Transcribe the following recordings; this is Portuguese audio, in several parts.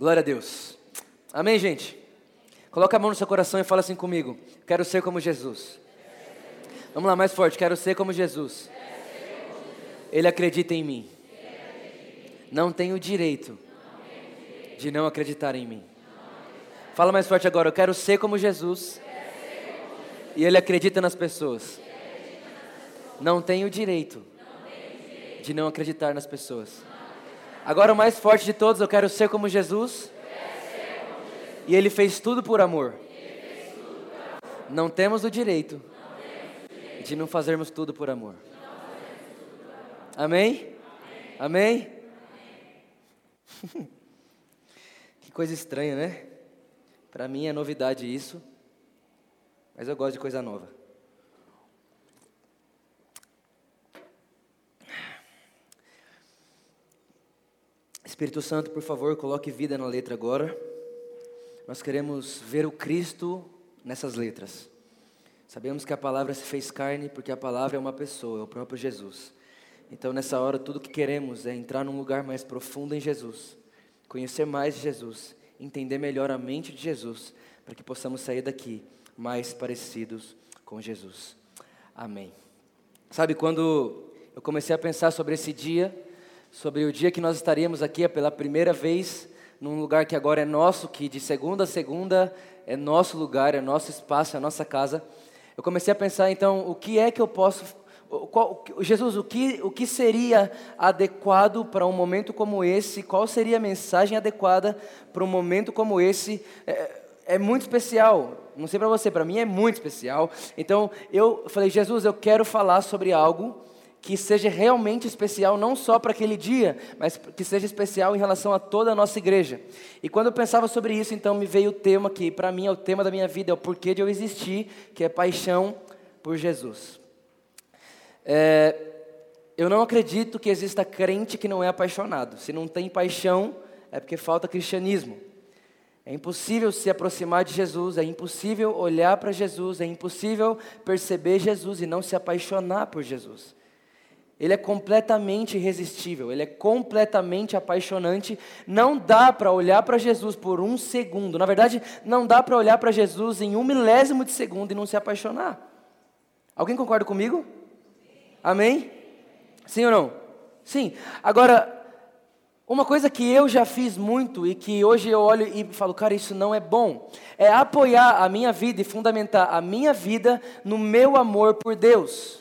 Glória a Deus. Amém, gente? Coloca a mão no seu coração e fala assim comigo: Quero ser como Jesus. Vamos lá, mais forte. Quero ser como Jesus. Ele acredita em mim. Não tenho direito de não acreditar em mim. Fala mais forte agora. Eu quero ser como Jesus. E Ele acredita nas pessoas. Não tenho direito de não acreditar nas pessoas. Agora o mais forte de todos, eu quero ser como Jesus. E Ele fez tudo por amor. Não temos o direito de não fazermos tudo por amor. Amém? Amém? que coisa estranha, né? Para mim é novidade isso, mas eu gosto de coisa nova. Espírito Santo, por favor, coloque vida na letra agora. Nós queremos ver o Cristo nessas letras. Sabemos que a palavra se fez carne porque a palavra é uma pessoa, é o próprio Jesus. Então, nessa hora, tudo que queremos é entrar num lugar mais profundo em Jesus, conhecer mais Jesus, entender melhor a mente de Jesus, para que possamos sair daqui mais parecidos com Jesus. Amém. Sabe, quando eu comecei a pensar sobre esse dia, sobre o dia que nós estaríamos aqui pela primeira vez num lugar que agora é nosso, que de segunda a segunda é nosso lugar, é nosso espaço, é nossa casa. Eu comecei a pensar então, o que é que eu posso qual, Jesus, o que, o que seria adequado para um momento como esse? Qual seria a mensagem adequada para um momento como esse? É, é muito especial. Não sei para você, para mim é muito especial. Então eu falei, Jesus, eu quero falar sobre algo que seja realmente especial, não só para aquele dia, mas que seja especial em relação a toda a nossa igreja. E quando eu pensava sobre isso, então me veio o tema que, para mim, é o tema da minha vida, é o porquê de eu existir, que é paixão por Jesus. É, eu não acredito que exista crente que não é apaixonado. Se não tem paixão, é porque falta cristianismo. É impossível se aproximar de Jesus, é impossível olhar para Jesus, é impossível perceber Jesus e não se apaixonar por Jesus. Ele é completamente irresistível, ele é completamente apaixonante. Não dá para olhar para Jesus por um segundo. Na verdade, não dá para olhar para Jesus em um milésimo de segundo e não se apaixonar. Alguém concorda comigo? Amém? Sim ou não? Sim. Agora, uma coisa que eu já fiz muito e que hoje eu olho e falo, cara, isso não é bom, é apoiar a minha vida e fundamentar a minha vida no meu amor por Deus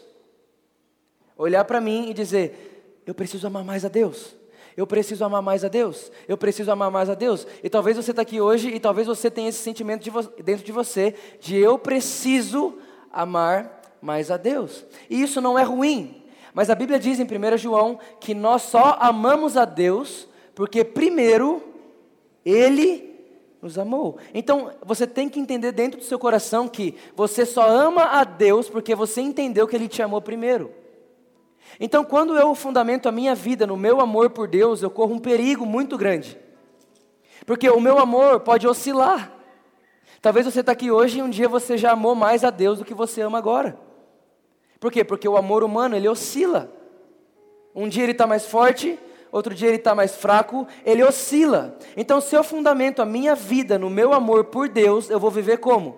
olhar para mim e dizer: eu preciso amar mais a Deus. Eu preciso amar mais a Deus. Eu preciso amar mais a Deus. E talvez você está aqui hoje e talvez você tenha esse sentimento de dentro de você de eu preciso amar mais a Deus. E isso não é ruim. Mas a Bíblia diz em 1 João que nós só amamos a Deus porque primeiro Ele nos amou. Então você tem que entender dentro do seu coração que você só ama a Deus porque você entendeu que Ele te amou primeiro. Então, quando eu fundamento a minha vida no meu amor por Deus, eu corro um perigo muito grande. Porque o meu amor pode oscilar. Talvez você está aqui hoje e um dia você já amou mais a Deus do que você ama agora. Por quê? Porque o amor humano, ele oscila. Um dia ele está mais forte, outro dia ele está mais fraco, ele oscila. Então, se eu fundamento a minha vida no meu amor por Deus, eu vou viver como?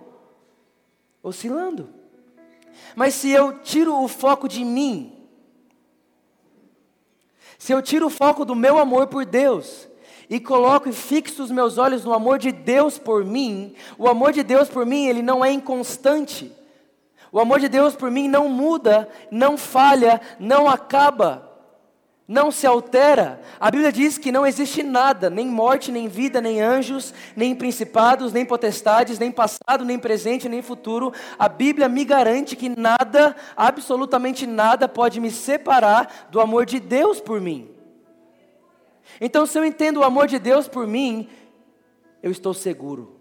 Oscilando. Mas se eu tiro o foco de mim, se eu tiro o foco do meu amor por Deus e coloco e fixo os meus olhos no amor de Deus por mim, o amor de Deus por mim, ele não é inconstante. O amor de Deus por mim não muda, não falha, não acaba não se altera. A Bíblia diz que não existe nada, nem morte, nem vida, nem anjos, nem principados, nem potestades, nem passado, nem presente, nem futuro. A Bíblia me garante que nada, absolutamente nada, pode me separar do amor de Deus por mim. Então, se eu entendo o amor de Deus por mim, eu estou seguro.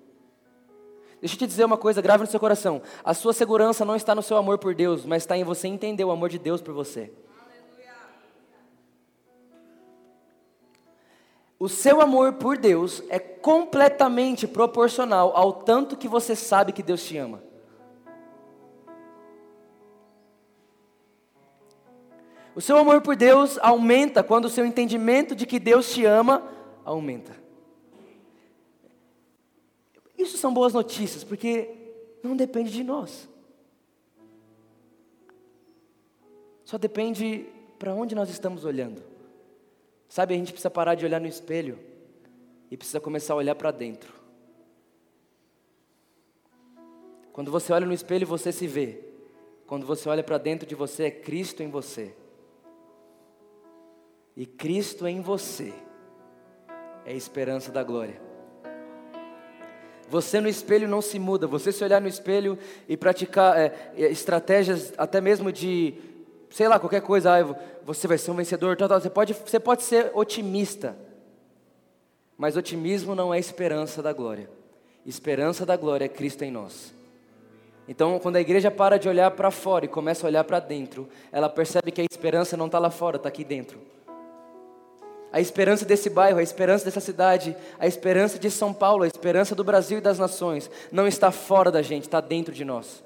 Deixa eu te dizer uma coisa, grave no seu coração. A sua segurança não está no seu amor por Deus, mas está em você entender o amor de Deus por você. O seu amor por Deus é completamente proporcional ao tanto que você sabe que Deus te ama. O seu amor por Deus aumenta quando o seu entendimento de que Deus te ama aumenta. isso são boas notícias? Porque não depende de nós. Só depende para onde nós estamos olhando. Sabe, a gente precisa parar de olhar no espelho e precisa começar a olhar para dentro. Quando você olha no espelho, você se vê. Quando você olha para dentro de você, é Cristo em você. E Cristo em você é a esperança da glória. Você no espelho não se muda. Você se olhar no espelho e praticar é, é estratégias, até mesmo de, sei lá, qualquer coisa. Ah, você vai ser um vencedor. Tal, tal. Você, pode, você pode ser otimista. Mas otimismo não é esperança da glória. Esperança da glória é Cristo em nós. Então, quando a igreja para de olhar para fora e começa a olhar para dentro, ela percebe que a esperança não está lá fora, está aqui dentro. A esperança desse bairro, a esperança dessa cidade, a esperança de São Paulo, a esperança do Brasil e das nações, não está fora da gente, está dentro de nós.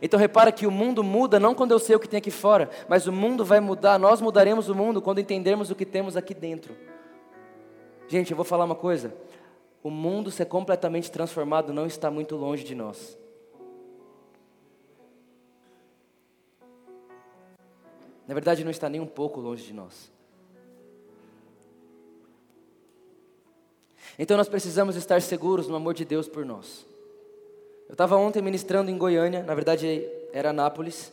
Então repara que o mundo muda não quando eu sei o que tem aqui fora, mas o mundo vai mudar, nós mudaremos o mundo quando entendermos o que temos aqui dentro. Gente, eu vou falar uma coisa: o mundo ser completamente transformado não está muito longe de nós. Na verdade, não está nem um pouco longe de nós. Então nós precisamos estar seguros no amor de Deus por nós. Eu estava ontem ministrando em Goiânia, na verdade era Anápolis,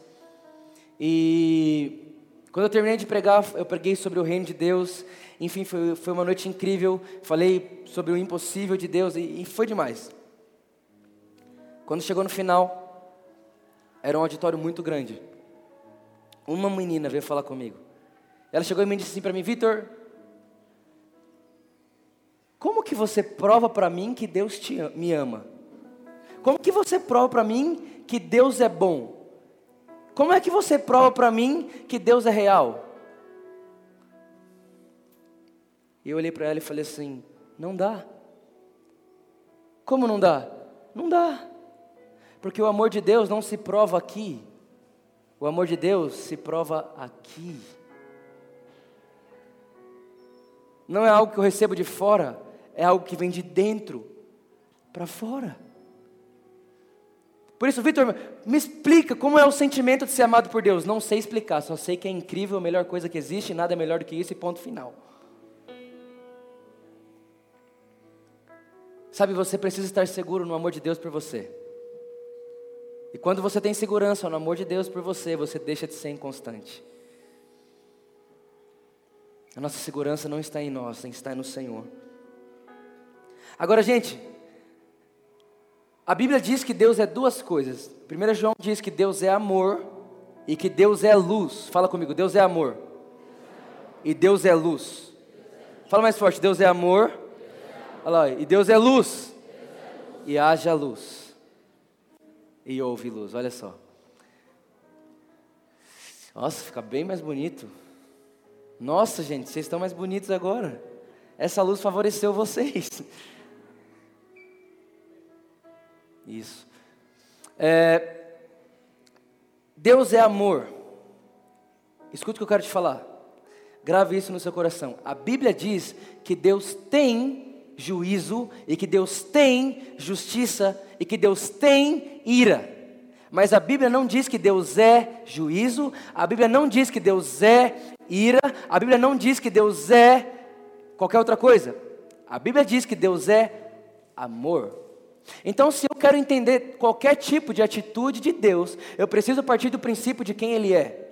e quando eu terminei de pregar, eu preguei sobre o reino de Deus, enfim, foi, foi uma noite incrível, falei sobre o impossível de Deus e, e foi demais. Quando chegou no final, era um auditório muito grande. Uma menina veio falar comigo. Ela chegou e me disse assim para mim, Vitor, como que você prova para mim que Deus te, me ama? Como que você prova para mim que Deus é bom? Como é que você prova para mim que Deus é real? E eu olhei para ela e falei assim: não dá. Como não dá? Não dá. Porque o amor de Deus não se prova aqui. O amor de Deus se prova aqui. Não é algo que eu recebo de fora, é algo que vem de dentro para fora. Por isso, Vitor, me explica como é o sentimento de ser amado por Deus. Não sei explicar, só sei que é incrível, a melhor coisa que existe, nada é melhor do que isso e ponto final. Sabe, você precisa estar seguro no amor de Deus por você. E quando você tem segurança no amor de Deus por você, você deixa de ser inconstante. A nossa segurança não está em nós, está no Senhor. Agora, gente, a Bíblia diz que Deus é duas coisas. 1 João diz que Deus é amor e que Deus é luz. Fala comigo, Deus é amor e Deus é luz. Fala mais forte, Deus é amor. Olha lá, e Deus é luz. E haja luz. E houve luz, olha só. Nossa, fica bem mais bonito. Nossa, gente, vocês estão mais bonitos agora. Essa luz favoreceu vocês. Isso. É, Deus é amor. Escute o que eu quero te falar. Grave isso no seu coração. A Bíblia diz que Deus tem juízo e que Deus tem justiça e que Deus tem ira. Mas a Bíblia não diz que Deus é juízo, a Bíblia não diz que Deus é ira, a Bíblia não diz que Deus é qualquer outra coisa. A Bíblia diz que Deus é amor. Então, se eu quero entender qualquer tipo de atitude de Deus, eu preciso partir do princípio de quem Ele é.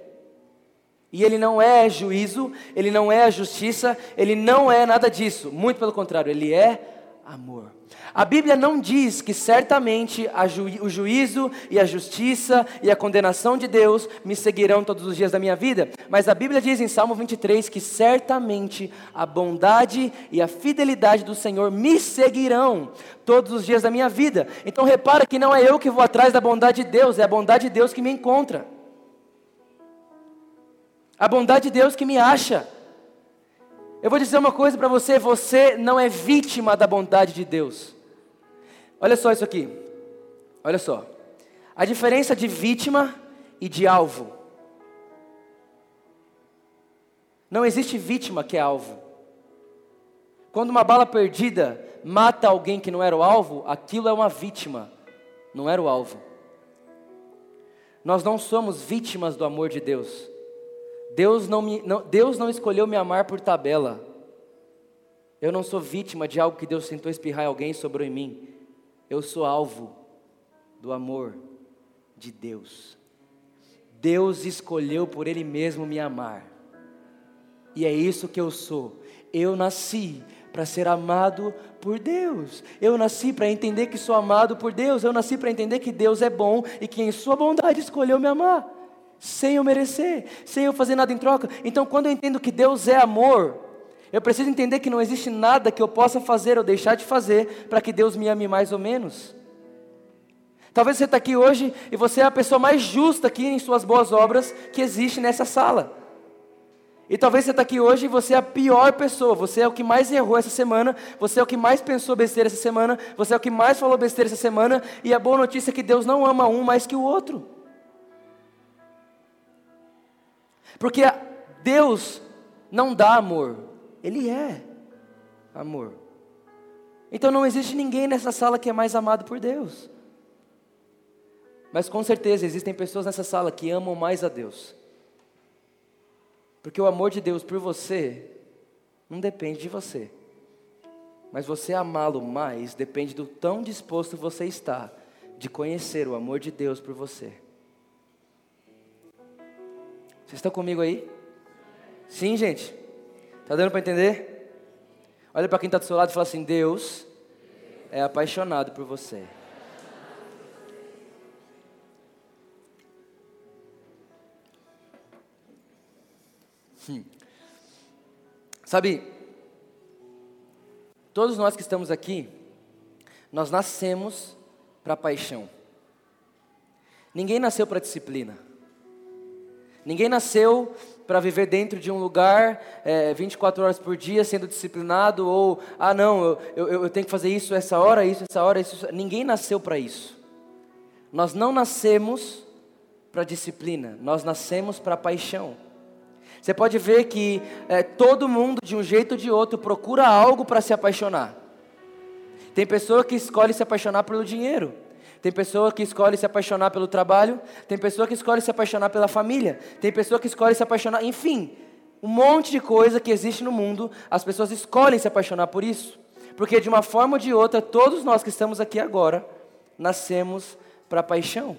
E Ele não é juízo, Ele não é justiça, Ele não é nada disso. Muito pelo contrário, Ele é amor. A Bíblia não diz que certamente ju o juízo e a justiça e a condenação de Deus me seguirão todos os dias da minha vida, mas a Bíblia diz em Salmo 23 que certamente a bondade e a fidelidade do Senhor me seguirão todos os dias da minha vida. Então repara que não é eu que vou atrás da bondade de Deus, é a bondade de Deus que me encontra. A bondade de Deus que me acha. Eu vou dizer uma coisa para você: você não é vítima da bondade de Deus. Olha só isso aqui. Olha só. A diferença de vítima e de alvo. Não existe vítima que é alvo. Quando uma bala perdida mata alguém que não era o alvo, aquilo é uma vítima, não era o alvo. Nós não somos vítimas do amor de Deus. Deus não, me, não, Deus não escolheu me amar por tabela. Eu não sou vítima de algo que Deus tentou espirrar em alguém sobre em mim. Eu sou alvo do amor de Deus. Deus escolheu por Ele mesmo me amar. E é isso que eu sou. Eu nasci para ser amado por Deus. Eu nasci para entender que sou amado por Deus. Eu nasci para entender que Deus é bom e que em Sua bondade escolheu me amar, sem eu merecer, sem eu fazer nada em troca. Então, quando eu entendo que Deus é amor, eu preciso entender que não existe nada que eu possa fazer ou deixar de fazer para que Deus me ame mais ou menos. Talvez você está aqui hoje e você é a pessoa mais justa aqui em suas boas obras que existe nessa sala. E talvez você está aqui hoje e você é a pior pessoa, você é o que mais errou essa semana, você é o que mais pensou besteira essa semana, você é o que mais falou besteira essa semana, e a boa notícia é que Deus não ama um mais que o outro. Porque Deus não dá amor, ele é amor. Então não existe ninguém nessa sala que é mais amado por Deus. Mas com certeza existem pessoas nessa sala que amam mais a Deus. Porque o amor de Deus por você não depende de você. Mas você amá-lo mais depende do tão disposto você está de conhecer o amor de Deus por você. Vocês estão comigo aí? Sim, gente? Está dando para entender? Olha para quem está do seu lado e fala assim: Deus é apaixonado por você. Hum. Sabe, todos nós que estamos aqui, nós nascemos para paixão. Ninguém nasceu para disciplina. Ninguém nasceu para viver dentro de um lugar é, 24 horas por dia sendo disciplinado, ou, ah, não, eu, eu, eu tenho que fazer isso essa hora, isso, essa hora, isso. Ninguém nasceu para isso. Nós não nascemos para disciplina, nós nascemos para paixão. Você pode ver que é, todo mundo, de um jeito ou de outro, procura algo para se apaixonar. Tem pessoa que escolhe se apaixonar pelo dinheiro. Tem pessoa que escolhe se apaixonar pelo trabalho, tem pessoa que escolhe se apaixonar pela família, tem pessoa que escolhe se apaixonar, enfim, um monte de coisa que existe no mundo, as pessoas escolhem se apaixonar por isso. Porque de uma forma ou de outra, todos nós que estamos aqui agora, nascemos para paixão.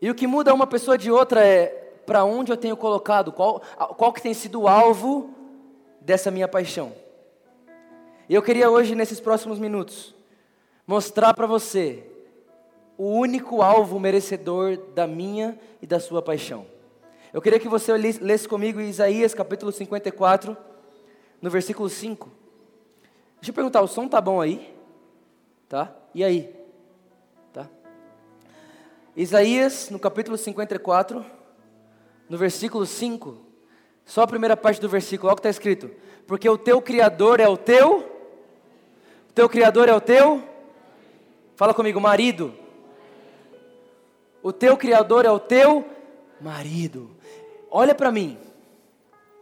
E o que muda uma pessoa de outra é para onde eu tenho colocado, qual, qual que tem sido o alvo dessa minha paixão. E eu queria hoje, nesses próximos minutos, mostrar para você o único alvo merecedor da minha e da sua paixão. Eu queria que você lesse comigo Isaías capítulo 54, no versículo 5. Deixa eu perguntar, o som tá bom aí? Tá? E aí? Tá? Isaías, no capítulo 54, no versículo 5, só a primeira parte do versículo, olha o que está escrito. Porque o teu Criador é o teu, o teu Criador é o teu Fala comigo, marido. O teu Criador é o teu marido. Olha para mim.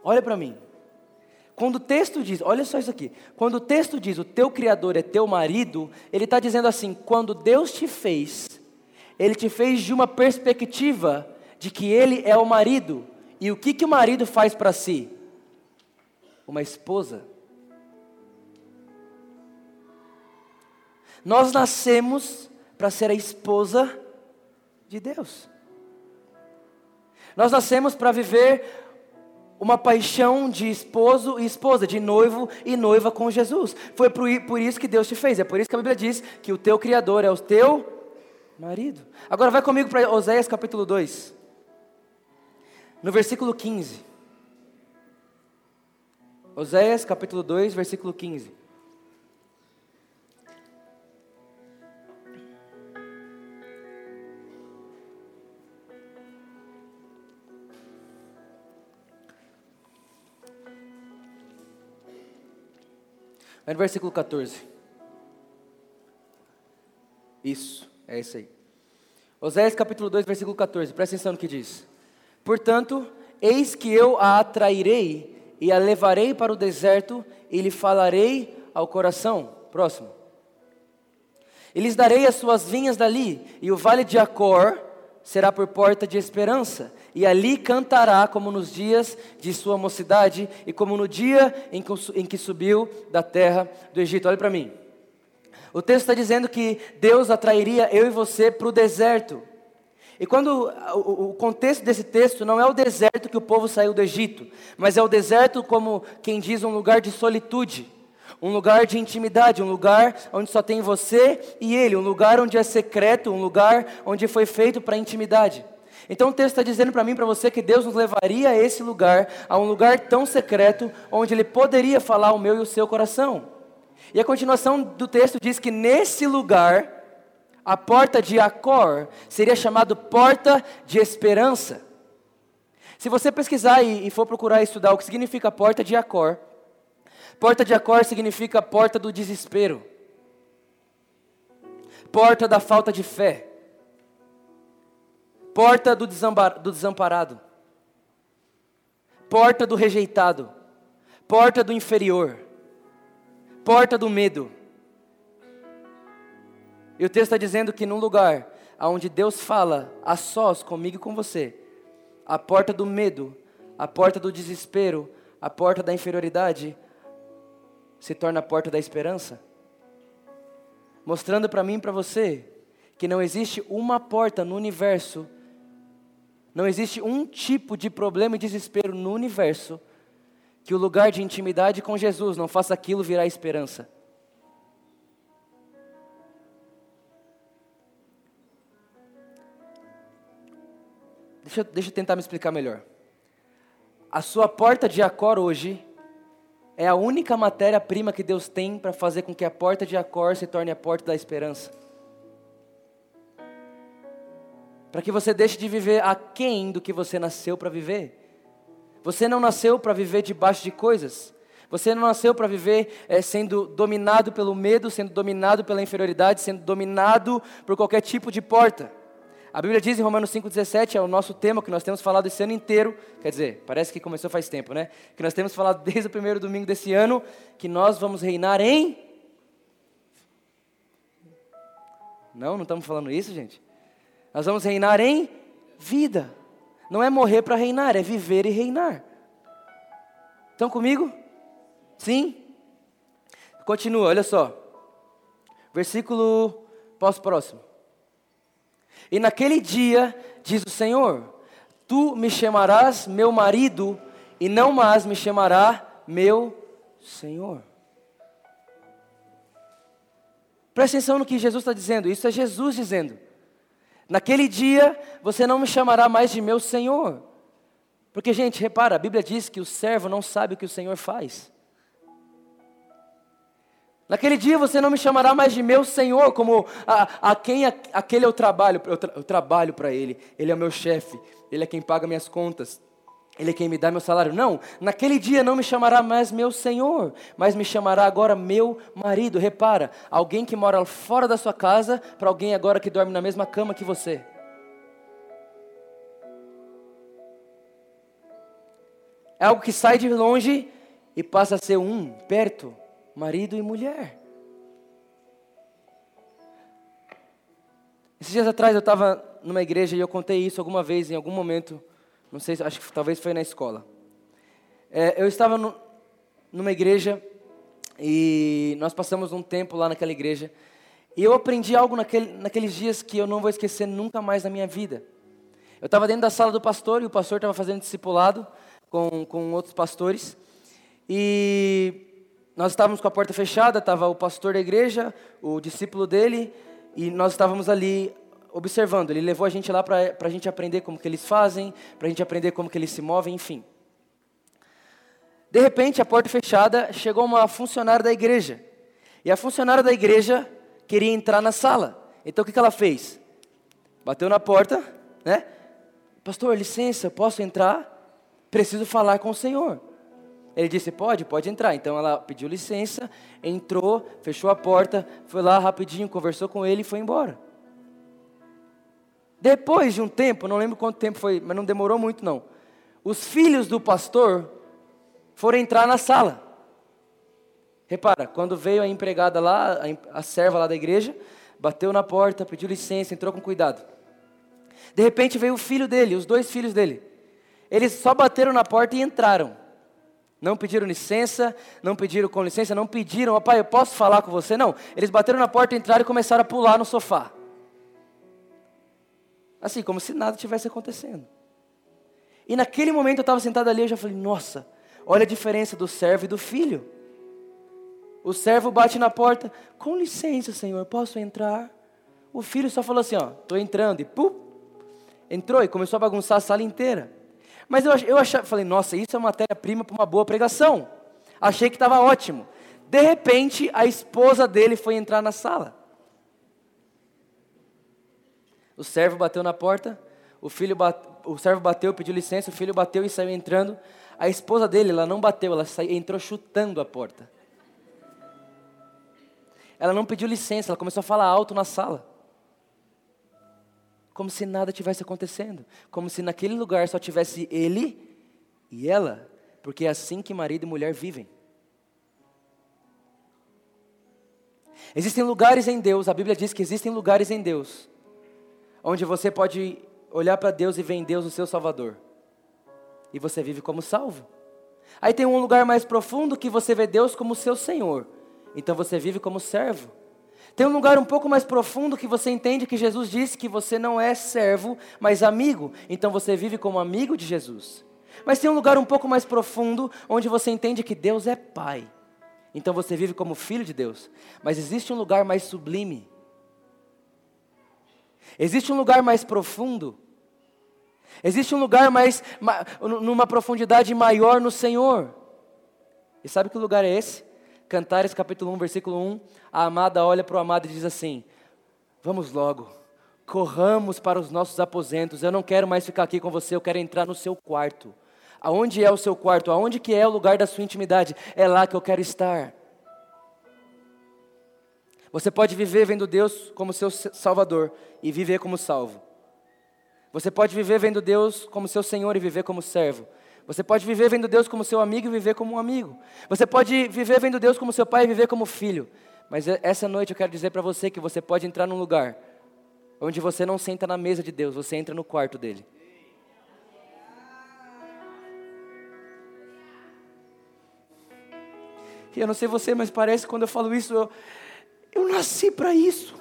Olha para mim. Quando o texto diz, olha só isso aqui. Quando o texto diz o teu Criador é teu marido, ele está dizendo assim: quando Deus te fez, ele te fez de uma perspectiva de que ele é o marido. E o que, que o marido faz para si? Uma esposa. Nós nascemos para ser a esposa de Deus. Nós nascemos para viver uma paixão de esposo e esposa, de noivo e noiva com Jesus. Foi por isso que Deus te fez. É por isso que a Bíblia diz que o teu Criador é o teu marido. Agora vai comigo para Oséias capítulo 2. No versículo 15. Oséias capítulo 2, versículo 15. Vai no versículo 14. Isso, é isso aí. Oséias capítulo 2, versículo 14. Presta atenção no que diz. Portanto, eis que eu a atrairei e a levarei para o deserto e lhe falarei ao coração. Próximo. E lhes darei as suas vinhas dali, e o vale de Acor será por porta de esperança, e ali cantará como nos dias de sua mocidade, e como no dia em que, subiu da terra do Egito. Olha para mim. O texto está dizendo que Deus atrairia eu e você para o deserto. E quando o contexto desse texto não é o deserto que o povo saiu do Egito, mas é o deserto como quem diz um lugar de solitude, um lugar de intimidade, um lugar onde só tem você e ele, um lugar onde é secreto, um lugar onde foi feito para intimidade. Então o texto está dizendo para mim, para você, que Deus nos levaria a esse lugar, a um lugar tão secreto, onde Ele poderia falar o meu e o seu coração. E a continuação do texto diz que nesse lugar, a porta de Acor seria chamado porta de esperança. Se você pesquisar e, for procurar estudar o que significa porta de Acor, porta de Acor significa porta do desespero, porta da falta de fé, porta do, do desamparado, porta do rejeitado, porta do inferior, porta do medo. E o texto está dizendo que num lugar onde Deus fala a sós comigo e com você, a porta do medo, a porta do desespero, a porta da inferioridade, se torna a porta da esperança. Mostrando para mim e para você que não existe uma porta no universo, não existe um tipo de problema e desespero no universo que o lugar de intimidade com Jesus não faça aquilo virar esperança. Deixa, deixa eu tentar me explicar melhor. A sua porta de Acor hoje é a única matéria-prima que Deus tem para fazer com que a porta de Acor se torne a porta da esperança. Para que você deixe de viver aquém do que você nasceu para viver. Você não nasceu para viver debaixo de coisas. Você não nasceu para viver é, sendo dominado pelo medo, sendo dominado pela inferioridade, sendo dominado por qualquer tipo de porta. A Bíblia diz em Romanos 5,17, é o nosso tema que nós temos falado esse ano inteiro, quer dizer, parece que começou faz tempo, né? Que nós temos falado desde o primeiro domingo desse ano, que nós vamos reinar em. Não, não estamos falando isso, gente. Nós vamos reinar em vida. Não é morrer para reinar, é viver e reinar. Estão comigo? Sim? Continua, olha só. Versículo pós-próximo. E naquele dia, diz o Senhor: Tu me chamarás meu marido, e não mais me chamará meu Senhor. Presta atenção no que Jesus está dizendo, isso é Jesus dizendo. Naquele dia você não me chamará mais de meu Senhor. Porque, gente, repara, a Bíblia diz que o servo não sabe o que o Senhor faz. Naquele dia você não me chamará mais de meu Senhor, como a, a quem a, aquele eu trabalho, eu, tra, eu trabalho para Ele, Ele é o meu chefe, Ele é quem paga minhas contas, Ele é quem me dá meu salário. Não, naquele dia não me chamará mais meu Senhor, mas me chamará agora meu marido. Repara, alguém que mora fora da sua casa, para alguém agora que dorme na mesma cama que você. É algo que sai de longe e passa a ser um perto marido e mulher. Esses dias atrás eu estava numa igreja e eu contei isso alguma vez, em algum momento, não sei, acho que talvez foi na escola. É, eu estava no, numa igreja e nós passamos um tempo lá naquela igreja e eu aprendi algo naquele, naqueles dias que eu não vou esquecer nunca mais na minha vida. Eu estava dentro da sala do pastor e o pastor estava fazendo discipulado com, com outros pastores e nós estávamos com a porta fechada, estava o pastor da igreja, o discípulo dele, e nós estávamos ali observando. Ele levou a gente lá para a gente aprender como que eles fazem, para a gente aprender como que eles se movem, enfim. De repente, a porta fechada, chegou uma funcionária da igreja. E a funcionária da igreja queria entrar na sala. Então o que, que ela fez? Bateu na porta, né? Pastor, licença, posso entrar? Preciso falar com o Senhor. Ele disse: Pode, pode entrar. Então ela pediu licença, entrou, fechou a porta, foi lá rapidinho, conversou com ele e foi embora. Depois de um tempo, não lembro quanto tempo foi, mas não demorou muito não. Os filhos do pastor foram entrar na sala. Repara, quando veio a empregada lá, a, serva lá da igreja, bateu na porta, pediu licença, entrou com cuidado. De repente veio o filho dele, os dois filhos dele. Eles só bateram na porta e entraram. Não pediram licença, não pediram com licença, não pediram, pai, eu posso falar com você? Não. Eles bateram na porta, entraram e começaram a pular no sofá. Assim, como se nada tivesse acontecendo. E naquele momento eu estava sentado ali, eu já falei, nossa, olha a diferença do servo e do filho. O servo bate na porta, com licença, senhor, posso entrar? O filho só falou assim, ó, estou entrando, e pum, entrou e começou a bagunçar a sala inteira. Mas eu, eu achava, falei, nossa, isso é matéria-prima para uma boa pregação. Achei que estava ótimo. De repente, a esposa dele foi entrar na sala. O servo bateu na porta, o filho bate, o servo bateu, pediu licença, o filho bateu e saiu entrando. A esposa dele, ela não bateu, ela saiu, entrou chutando a porta. Ela não pediu licença, ela começou a falar alto na sala. Como se nada tivesse acontecendo. Como se naquele lugar só tivesse ele e ela. Porque é assim que marido e mulher vivem. Existem lugares em Deus, a Bíblia diz que existem lugares em Deus, onde você pode olhar para Deus e ver em Deus o seu Salvador. E você vive como salvo. Aí tem um lugar mais profundo que você vê Deus como seu Senhor. Então você vive como servo. Tem um lugar um pouco mais profundo que você entende que Jesus disse que você não é servo, mas amigo. Então você vive como amigo de Jesus. Mas tem um lugar um pouco mais profundo onde você entende que Deus é Pai. Então você vive como filho de Deus. Mas existe um lugar mais sublime. Existe um lugar mais profundo. Existe um lugar mais numa profundidade maior no Senhor. E sabe que lugar é esse? Cantares capítulo 1, versículo 1, a amada olha para o amado e diz assim: Vamos logo, corramos para os nossos aposentos. Eu não quero mais ficar aqui com você, eu quero entrar no seu quarto. Aonde é o seu quarto? Aonde que é o lugar da sua intimidade? É lá que eu quero estar. Você pode viver vendo Deus como seu Salvador e viver como salvo. Você pode viver vendo Deus como seu Senhor e viver como servo. Você pode viver vendo Deus como seu amigo e viver como um amigo. Você pode viver vendo Deus como seu pai e viver como filho. Mas essa noite eu quero dizer para você que você pode entrar num lugar onde você não senta na mesa de Deus, você entra no quarto dele. E eu não sei você, mas parece que quando eu falo isso, eu, eu nasci para isso.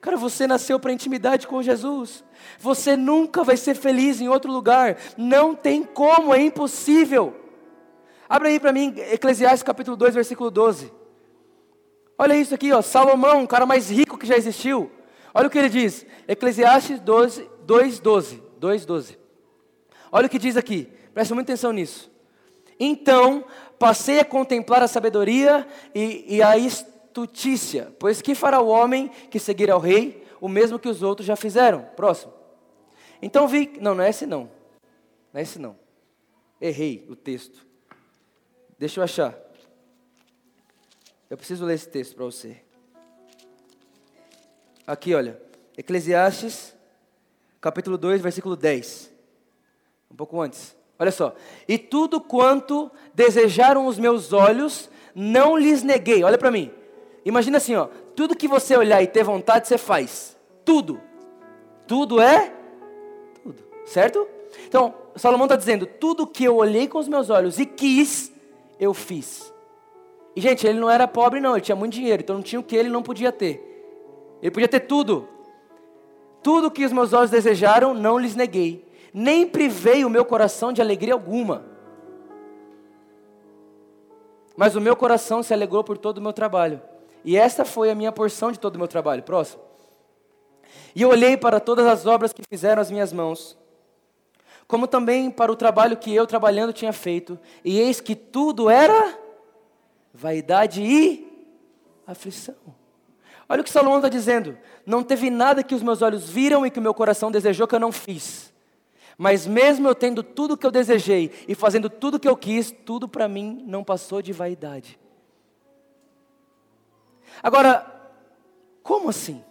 Cara, você nasceu para intimidade com Jesus. Você nunca vai ser feliz em outro lugar. Não tem como, é impossível. Abre aí para mim, Eclesiastes capítulo 2, versículo 12. Olha isso aqui, ó, Salomão, o cara mais rico que já existiu. Olha o que ele diz, Eclesiastes 12, 2, 12, 2, 12. Olha o que diz aqui, presta muita atenção nisso. Então, passei a contemplar a sabedoria e, e a pois que fará o homem que seguir ao rei, o mesmo que os outros já fizeram? Próximo. Então vi, não, não é esse não, não é esse não, errei o texto. Deixa eu achar. Eu preciso ler esse texto para você. Aqui, olha. Eclesiastes, capítulo 2, versículo 10. Um pouco antes. Olha só. E tudo quanto desejaram os meus olhos, não lhes neguei. Olha para mim. Imagina assim, ó. Tudo que você olhar e ter vontade, você faz. Tudo. Tudo é tudo. Certo? Então, Salomão está dizendo: tudo que eu olhei com os meus olhos e quis, eu fiz. E, gente, ele não era pobre, não, ele tinha muito dinheiro, então não tinha o que ele não podia ter. Ele podia ter tudo. Tudo que os meus olhos desejaram, não lhes neguei. Nem privei o meu coração de alegria alguma. Mas o meu coração se alegrou por todo o meu trabalho. E esta foi a minha porção de todo o meu trabalho. Próximo. E eu olhei para todas as obras que fizeram as minhas mãos como também para o trabalho que eu trabalhando tinha feito, e eis que tudo era vaidade e aflição. Olha o que Salomão está dizendo: não teve nada que os meus olhos viram e que o meu coração desejou que eu não fiz. Mas mesmo eu tendo tudo que eu desejei e fazendo tudo que eu quis, tudo para mim não passou de vaidade. Agora, como assim?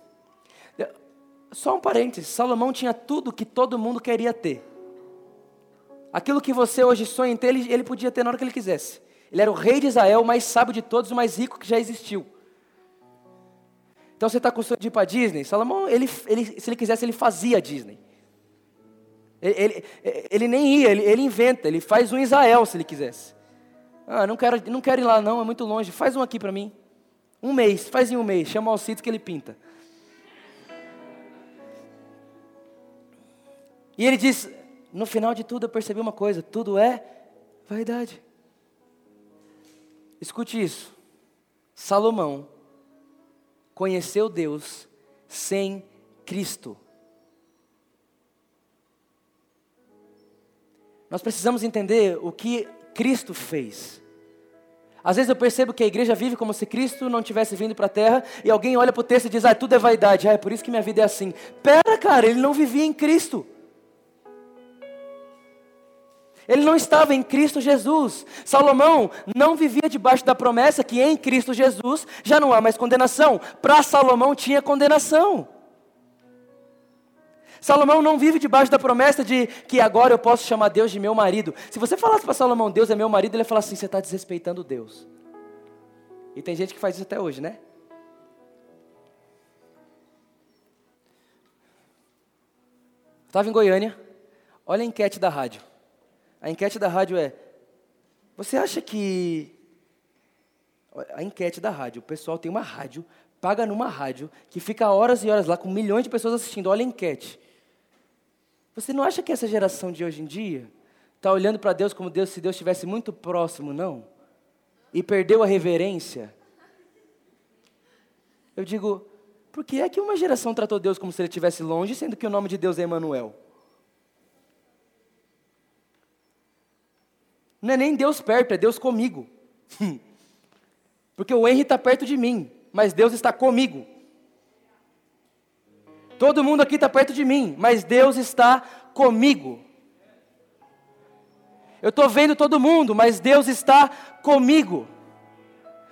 Só um parênteses: Salomão tinha tudo que todo mundo queria ter. Aquilo que você hoje sonha em ter, ele, ele podia ter na hora que ele quisesse. Ele era o rei de Israel, o mais sábio de todos, o mais rico que já existiu. Então você está com sonho de ir para Disney? Salomão, ele, ele, se ele quisesse, ele fazia Disney. Ele, ele, ele nem ia, ele, ele, inventa, ele faz um Israel se ele quisesse. Ah, não quero, não quero ir lá não, é muito longe. Faz um aqui para mim. Um mês, faz em um mês, chama o Alcides que ele pinta. E ele diz: no final de tudo eu percebi uma coisa: tudo é vaidade. Escute isso. Salomão conheceu Deus sem Cristo. Nós precisamos entender o que Cristo fez. Às vezes eu percebo que a igreja vive como se Cristo não tivesse vindo para a terra e alguém olha para o texto e diz: Ah, tudo é vaidade, ah, é por isso que minha vida é assim. Pera, cara, ele não vivia em Cristo. Ele não estava em Cristo Jesus. Salomão não vivia debaixo da promessa que em Cristo Jesus já não há mais condenação. Para Salomão tinha condenação. Salomão não vive debaixo da promessa de que agora eu posso chamar Deus de meu marido. Se você falasse para Salomão, Deus é meu marido, ele ia falar assim: você está desrespeitando Deus. E tem gente que faz isso até hoje, né? Estava em Goiânia, olha a enquete da rádio. A enquete da rádio é: você acha que. A enquete da rádio, o pessoal tem uma rádio, paga numa rádio, que fica horas e horas lá com milhões de pessoas assistindo. Olha a enquete. Você não acha que essa geração de hoje em dia está olhando para Deus como Deus se Deus estivesse muito próximo, não? E perdeu a reverência? Eu digo, por que é que uma geração tratou Deus como se ele estivesse longe, sendo que o nome de Deus é Emmanuel? Não é nem Deus perto, é Deus comigo. Porque o Henry está perto de mim, mas Deus está comigo. Todo mundo aqui está perto de mim, mas Deus está comigo. Eu estou vendo todo mundo, mas Deus está comigo.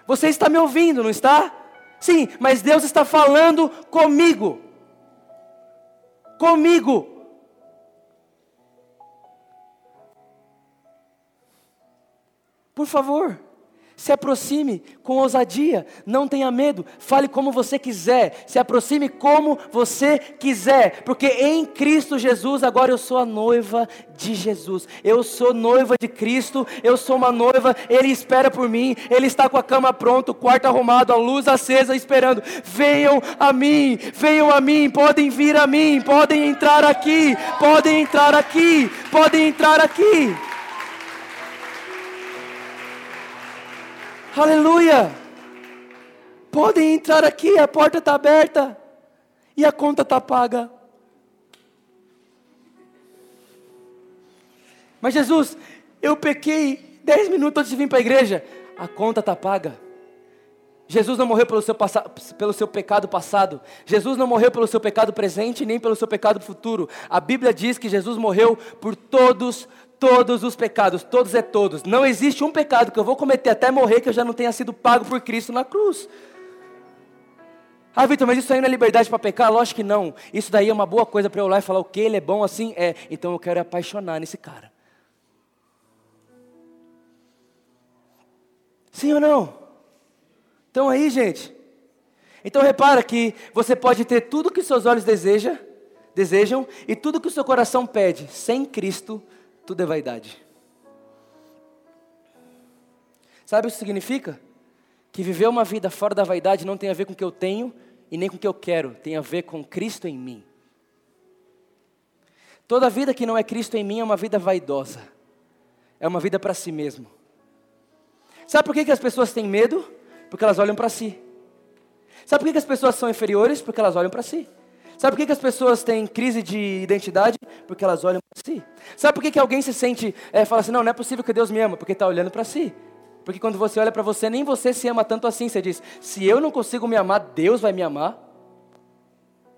Você está me ouvindo, não está? Sim, mas Deus está falando comigo. Comigo. Por favor, se aproxime com ousadia, não tenha medo, fale como você quiser, se aproxime como você quiser, porque em Cristo Jesus agora eu sou a noiva de Jesus, eu sou noiva de Cristo, eu sou uma noiva, Ele espera por mim, Ele está com a cama pronta, o quarto arrumado, a luz acesa, esperando. Venham a mim, venham a mim, podem vir a mim, podem entrar aqui, podem entrar aqui, podem entrar aqui. Aleluia! Podem entrar aqui, a porta está aberta e a conta está paga. Mas Jesus, eu pequei dez minutos antes de vir para a igreja, a conta está paga. Jesus não morreu pelo seu, pelo seu pecado passado. Jesus não morreu pelo seu pecado presente, nem pelo seu pecado futuro. A Bíblia diz que Jesus morreu por todos todos os pecados, todos é todos. Não existe um pecado que eu vou cometer até morrer que eu já não tenha sido pago por Cristo na cruz. Ah, Vitor, mas isso aí não é liberdade para pecar? Lógico que não. Isso daí é uma boa coisa para eu lá e falar o que ele é bom assim? É. Então eu quero apaixonar nesse cara. Sim ou não? Então aí, gente. Então repara que você pode ter tudo que seus olhos desejam, desejam e tudo que o seu coração pede. Sem Cristo, tudo é vaidade. Sabe o que significa? Que viver uma vida fora da vaidade não tem a ver com o que eu tenho e nem com o que eu quero, tem a ver com Cristo em mim. Toda vida que não é Cristo em mim é uma vida vaidosa, é uma vida para si mesmo. Sabe por que, que as pessoas têm medo? Porque elas olham para si. Sabe por que, que as pessoas são inferiores? Porque elas olham para si. Sabe por que, que as pessoas têm crise de identidade? Porque elas olham para si. Sabe por que, que alguém se sente, é, fala assim, não, não é possível que Deus me ama? Porque está olhando para si. Porque quando você olha para você, nem você se ama tanto assim. Você diz, se eu não consigo me amar, Deus vai me amar.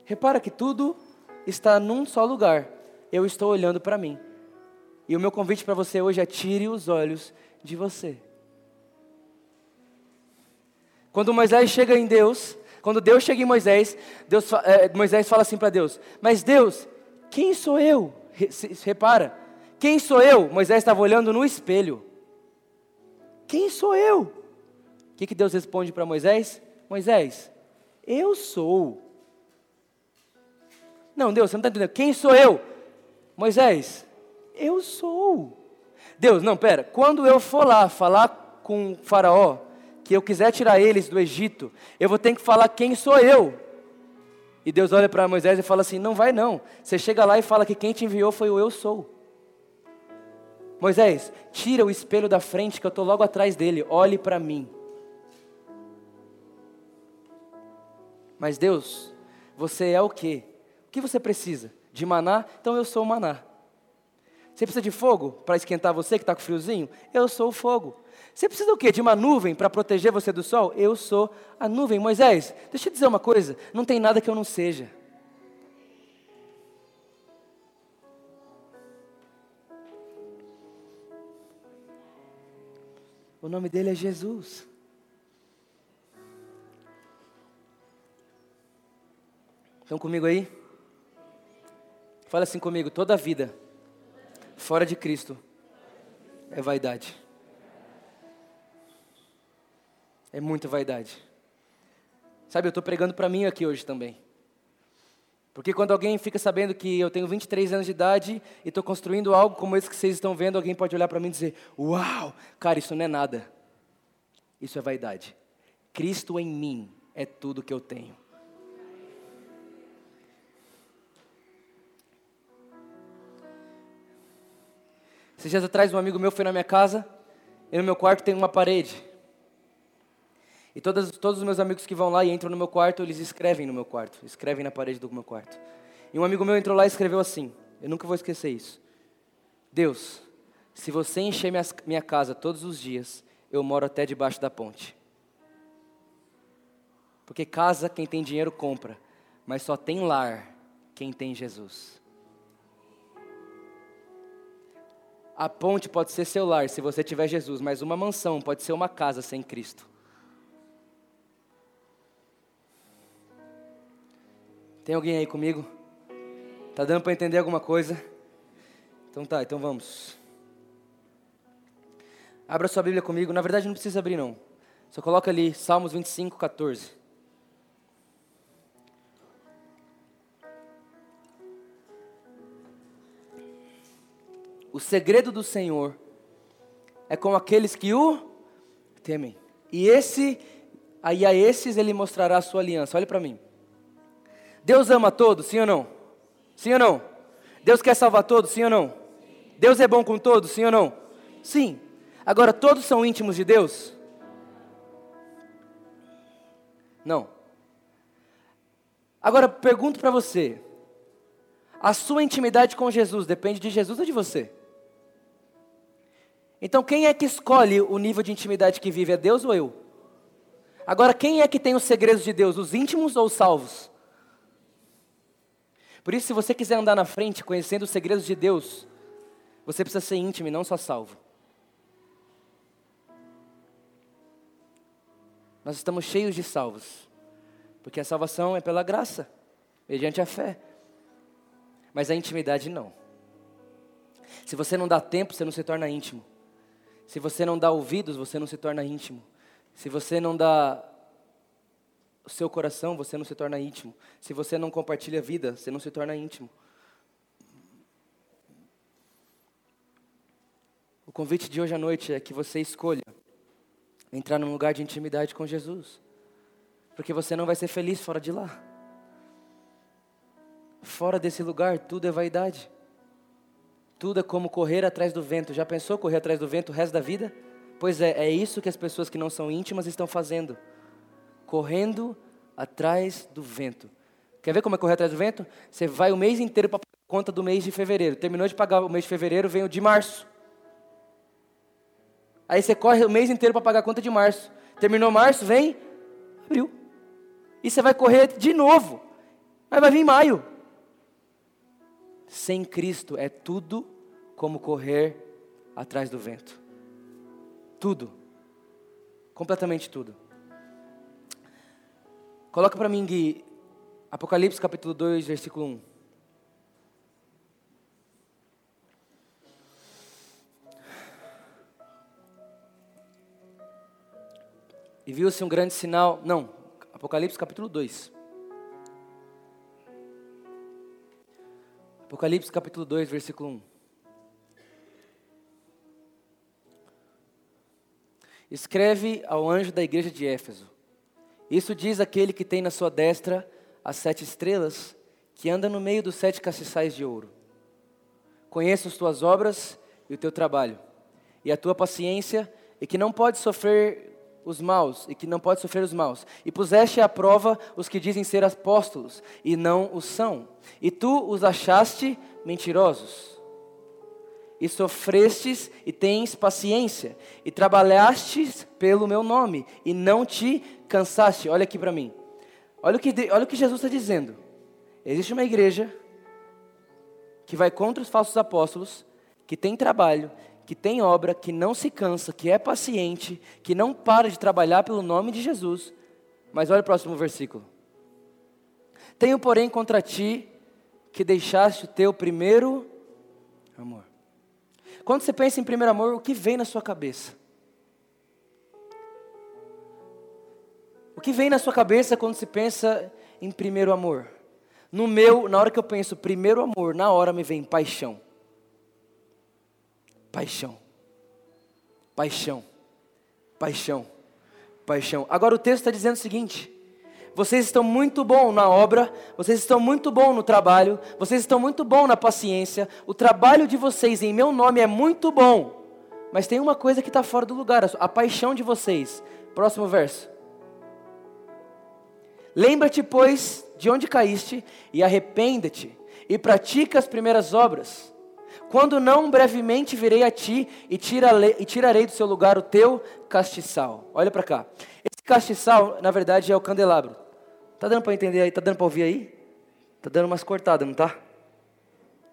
Repara que tudo está num só lugar. Eu estou olhando para mim. E o meu convite para você hoje é tire os olhos de você. Quando Moisés chega em Deus, quando Deus chega em Moisés, Deus, é, Moisés fala assim para Deus: Mas Deus, quem sou eu? Repara, quem sou eu? Moisés estava olhando no espelho. Quem sou eu? O que, que Deus responde para Moisés? Moisés, eu sou. Não, Deus, você não está entendendo. Quem sou eu? Moisés, eu sou. Deus, não, pera. Quando eu for lá falar com o Faraó, que eu quiser tirar eles do Egito, eu vou ter que falar quem sou eu. E Deus olha para Moisés e fala assim: Não vai não. Você chega lá e fala que quem te enviou foi o eu sou. Moisés, tira o espelho da frente que eu estou logo atrás dele, olhe para mim. Mas Deus, você é o quê? O que você precisa? De maná? Então eu sou o maná. Você precisa de fogo para esquentar você que está com friozinho? Eu sou o fogo. Você precisa do quê? De uma nuvem para proteger você do sol? Eu sou a nuvem. Moisés, deixa eu dizer uma coisa: não tem nada que eu não seja. O nome dele é Jesus. Estão comigo aí? Fala assim comigo: toda vida fora de Cristo é vaidade. É muita vaidade. Sabe, eu estou pregando para mim aqui hoje também. Porque quando alguém fica sabendo que eu tenho 23 anos de idade e estou construindo algo como esse que vocês estão vendo, alguém pode olhar para mim e dizer: Uau, cara, isso não é nada. Isso é vaidade. Cristo em mim é tudo que eu tenho. Esses dias atrás, um amigo meu foi na minha casa, e no meu quarto tem uma parede. E todos, todos os meus amigos que vão lá e entram no meu quarto, eles escrevem no meu quarto, escrevem na parede do meu quarto. E um amigo meu entrou lá e escreveu assim: Eu nunca vou esquecer isso. Deus, se você encher minha, minha casa todos os dias, eu moro até debaixo da ponte. Porque casa quem tem dinheiro compra, mas só tem lar quem tem Jesus. A ponte pode ser seu lar se você tiver Jesus, mas uma mansão pode ser uma casa sem Cristo. Tem alguém aí comigo? Tá dando para entender alguma coisa? Então tá, então vamos. Abra sua Bíblia comigo. Na verdade não precisa abrir não. Só coloca ali Salmos 25, 14. O segredo do Senhor é com aqueles que o temem. E esse, aí a esses ele mostrará a sua aliança. Olha para mim. Deus ama todos, sim ou não? Sim ou não? Deus quer salvar todos, sim ou não? Deus é bom com todos, sim ou não? Sim. Agora, todos são íntimos de Deus? Não. Agora, pergunto para você: a sua intimidade com Jesus depende de Jesus ou de você? Então, quem é que escolhe o nível de intimidade que vive? É Deus ou eu? Agora, quem é que tem os segredos de Deus? Os íntimos ou os salvos? Por isso, se você quiser andar na frente conhecendo os segredos de Deus, você precisa ser íntimo e não só salvo. Nós estamos cheios de salvos, porque a salvação é pela graça, mediante a fé. Mas a intimidade não. Se você não dá tempo, você não se torna íntimo. Se você não dá ouvidos, você não se torna íntimo. Se você não dá o seu coração, você não se torna íntimo. Se você não compartilha a vida, você não se torna íntimo. O convite de hoje à noite é que você escolha entrar num lugar de intimidade com Jesus. Porque você não vai ser feliz fora de lá. Fora desse lugar, tudo é vaidade. Tudo é como correr atrás do vento. Já pensou correr atrás do vento o resto da vida? Pois é, é isso que as pessoas que não são íntimas estão fazendo correndo atrás do vento. Quer ver como é correr atrás do vento? Você vai o mês inteiro para pagar a conta do mês de fevereiro. Terminou de pagar o mês de fevereiro, vem o de março. Aí você corre o mês inteiro para pagar a conta de março. Terminou março, vem abril. E você vai correr de novo. Mas vai vir maio. Sem Cristo é tudo como correr atrás do vento. Tudo. Completamente tudo. Coloca para mim, Gui, Apocalipse capítulo 2, versículo 1. E viu-se um grande sinal. Não, Apocalipse capítulo 2. Apocalipse capítulo 2, versículo 1. Escreve ao anjo da igreja de Éfeso: Isso diz aquele que tem na sua destra as sete estrelas, que anda no meio dos sete castiçais de ouro. Conheço as tuas obras e o teu trabalho, e a tua paciência, e que não pode sofrer os maus, e que não pode sofrer os maus. E puseste à prova os que dizem ser apóstolos, e não os são. E tu os achaste mentirosos e sofrestes e tens paciência, e trabalhastes pelo meu nome, e não te cansaste. Olha aqui para mim. Olha o, que, olha o que Jesus está dizendo. Existe uma igreja que vai contra os falsos apóstolos, que tem trabalho, que tem obra, que não se cansa, que é paciente, que não para de trabalhar pelo nome de Jesus. Mas olha o próximo versículo. Tenho, porém, contra ti que deixaste o teu primeiro amor. Quando você pensa em primeiro amor, o que vem na sua cabeça? O que vem na sua cabeça quando se pensa em primeiro amor? No meu, na hora que eu penso primeiro amor, na hora me vem paixão. Paixão. Paixão. Paixão. Paixão. Agora o texto está dizendo o seguinte: vocês estão muito bom na obra, vocês estão muito bom no trabalho, vocês estão muito bom na paciência. O trabalho de vocês em meu nome é muito bom. Mas tem uma coisa que está fora do lugar, a paixão de vocês. Próximo verso. Lembra-te, pois, de onde caíste, e arrependa-te, e pratica as primeiras obras. Quando não, brevemente virei a ti e, tirarei, e tirarei do seu lugar o teu castiçal. Olha para cá. Esse castiçal, na verdade, é o candelabro. Tá dando para entender aí? Tá dando para ouvir aí? Tá dando umas cortadas, não tá?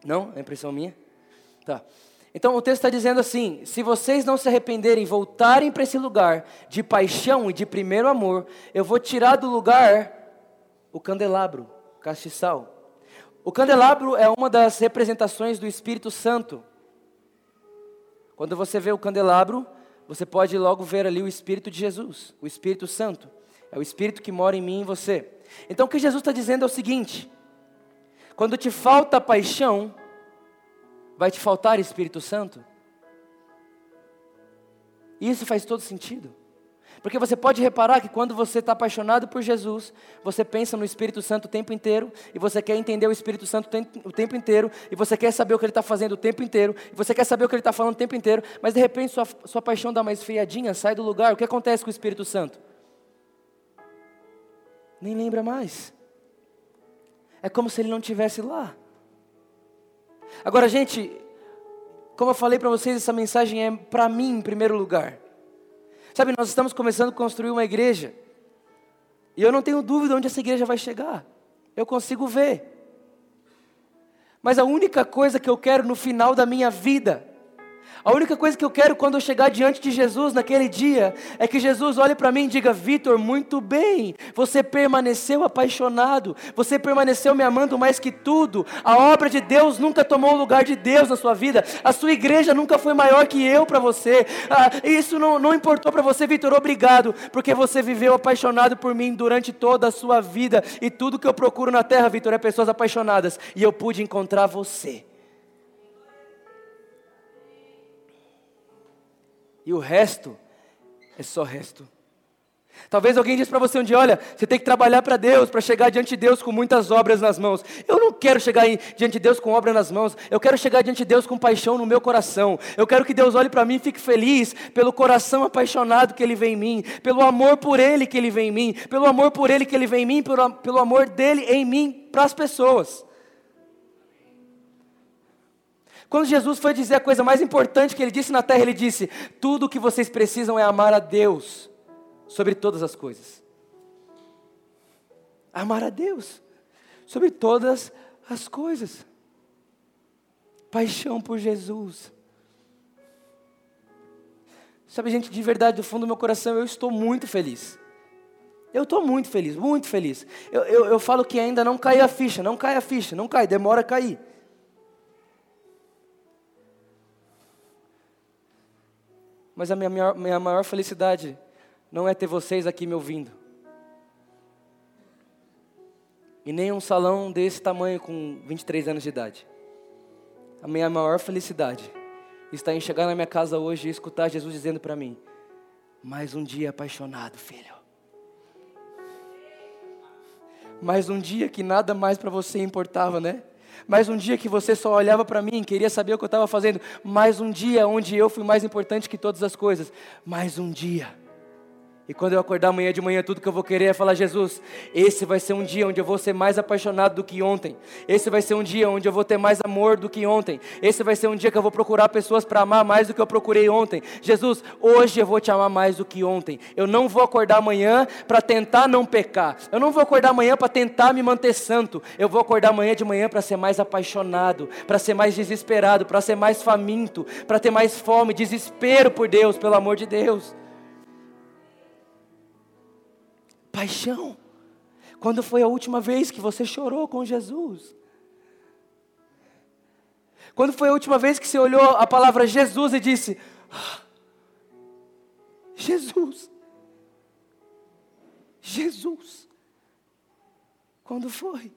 Não? É impressão minha? Tá. Então o texto está dizendo assim: se vocês não se arrependerem, voltarem para esse lugar de paixão e de primeiro amor, eu vou tirar do lugar o candelabro, castiçal. O candelabro é uma das representações do Espírito Santo. Quando você vê o candelabro, você pode logo ver ali o Espírito de Jesus, o Espírito Santo. É o Espírito que mora em mim e em você. Então o que Jesus está dizendo é o seguinte: quando te falta paixão, vai te faltar Espírito Santo? E isso faz todo sentido. Porque você pode reparar que quando você está apaixonado por Jesus, você pensa no Espírito Santo o tempo inteiro, e você quer entender o Espírito Santo o tempo inteiro, e você quer saber o que ele está fazendo o tempo inteiro, e você quer saber o que ele está falando o tempo inteiro, mas de repente sua, sua paixão dá mais feiadinha, sai do lugar. O que acontece com o Espírito Santo? Nem lembra mais. É como se ele não tivesse lá. Agora, gente, como eu falei para vocês, essa mensagem é para mim em primeiro lugar. Sabe, nós estamos começando a construir uma igreja. E eu não tenho dúvida onde essa igreja vai chegar. Eu consigo ver. Mas a única coisa que eu quero no final da minha vida a única coisa que eu quero quando eu chegar diante de Jesus naquele dia é que Jesus olhe para mim e diga: Vitor, muito bem, você permaneceu apaixonado, você permaneceu me amando mais que tudo. A obra de Deus nunca tomou o lugar de Deus na sua vida, a sua igreja nunca foi maior que eu para você. Ah, isso não, não importou para você, Vitor, obrigado, porque você viveu apaixonado por mim durante toda a sua vida e tudo que eu procuro na terra, Vitor, é pessoas apaixonadas e eu pude encontrar você. E o resto é só resto. Talvez alguém disse para você um dia: olha, você tem que trabalhar para Deus, para chegar diante de Deus com muitas obras nas mãos. Eu não quero chegar diante de Deus com obra nas mãos, eu quero chegar diante de Deus com paixão no meu coração. Eu quero que Deus olhe para mim e fique feliz pelo coração apaixonado que Ele vê em mim, pelo amor por Ele que Ele vê em mim, pelo amor por Ele que Ele vê em mim, pelo, pelo amor dele em mim para as pessoas. Quando Jesus foi dizer a coisa mais importante que ele disse na terra, ele disse: Tudo o que vocês precisam é amar a Deus sobre todas as coisas. Amar a Deus sobre todas as coisas. Paixão por Jesus. Sabe, gente, de verdade, do fundo do meu coração, eu estou muito feliz. Eu estou muito feliz, muito feliz. Eu, eu, eu falo que ainda não cai a ficha, não cai a ficha, não cai, demora a cair. Mas a minha, minha, minha maior felicidade não é ter vocês aqui me ouvindo. E nem um salão desse tamanho com 23 anos de idade. A minha maior felicidade está em chegar na minha casa hoje e escutar Jesus dizendo para mim: Mais um dia apaixonado, filho. Mais um dia que nada mais para você importava, né? Mais um dia que você só olhava para mim, queria saber o que eu estava fazendo. Mais um dia onde eu fui mais importante que todas as coisas. Mais um dia e quando eu acordar amanhã de manhã, tudo que eu vou querer é falar: Jesus, esse vai ser um dia onde eu vou ser mais apaixonado do que ontem. Esse vai ser um dia onde eu vou ter mais amor do que ontem. Esse vai ser um dia que eu vou procurar pessoas para amar mais do que eu procurei ontem. Jesus, hoje eu vou te amar mais do que ontem. Eu não vou acordar amanhã para tentar não pecar. Eu não vou acordar amanhã para tentar me manter santo. Eu vou acordar amanhã de manhã para ser mais apaixonado, para ser mais desesperado, para ser mais faminto, para ter mais fome, desespero por Deus, pelo amor de Deus. Paixão. Quando foi a última vez que você chorou com Jesus? Quando foi a última vez que você olhou a palavra Jesus e disse: ah, Jesus. Jesus. Quando foi?